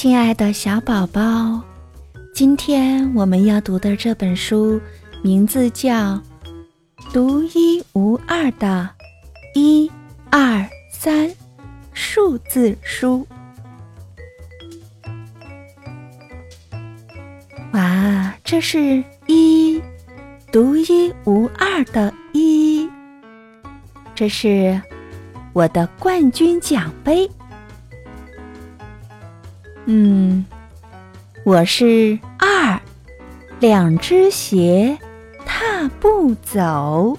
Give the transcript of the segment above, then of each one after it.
亲爱的小宝宝，今天我们要读的这本书名字叫《独一无二的一二三数字书》。哇，这是一，独一无二的一，这是我的冠军奖杯。嗯，我是二，两只鞋踏步走。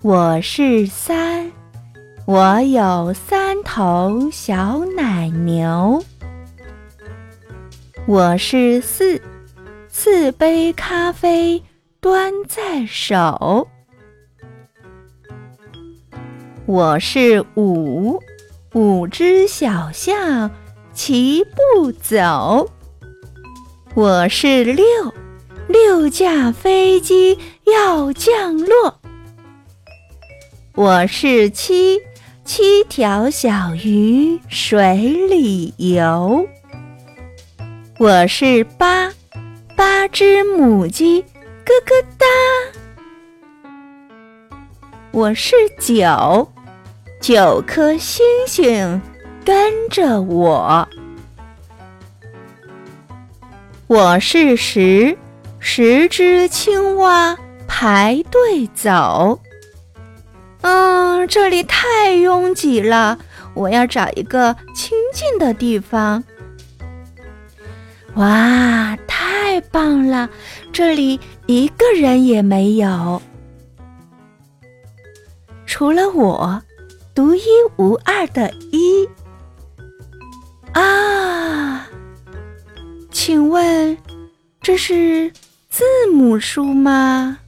我是三，我有三头小奶牛。我是四，四杯咖啡端在手。我是五。五只小象齐步走，我是六，六架飞机要降落。我是七，七条小鱼水里游。我是八，八只母鸡咯咯哒。我是九。九颗星星跟着我，我是十，十只青蛙排队走。嗯，这里太拥挤了，我要找一个清静的地方。哇，太棒了，这里一个人也没有，除了我。独一无二的一啊，请问这是字母书吗？